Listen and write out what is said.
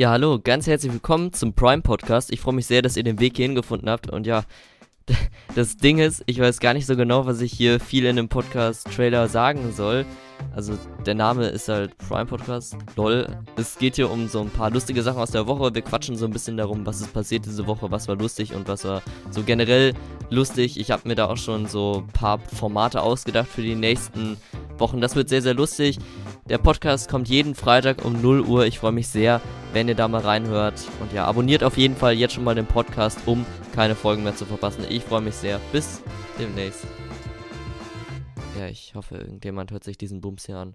Ja, hallo, ganz herzlich willkommen zum Prime Podcast. Ich freue mich sehr, dass ihr den Weg hierhin gefunden habt. Und ja, das Ding ist, ich weiß gar nicht so genau, was ich hier viel in dem Podcast-Trailer sagen soll. Also, der Name ist halt Prime Podcast. Lol. Es geht hier um so ein paar lustige Sachen aus der Woche. Wir quatschen so ein bisschen darum, was ist passiert diese Woche, was war lustig und was war so generell lustig. Ich habe mir da auch schon so ein paar Formate ausgedacht für die nächsten Wochen. Das wird sehr, sehr lustig. Der Podcast kommt jeden Freitag um 0 Uhr. Ich freue mich sehr, wenn ihr da mal reinhört. Und ja, abonniert auf jeden Fall jetzt schon mal den Podcast, um keine Folgen mehr zu verpassen. Ich freue mich sehr. Bis demnächst. Ja, ich hoffe, irgendjemand hört sich diesen Bums hier an.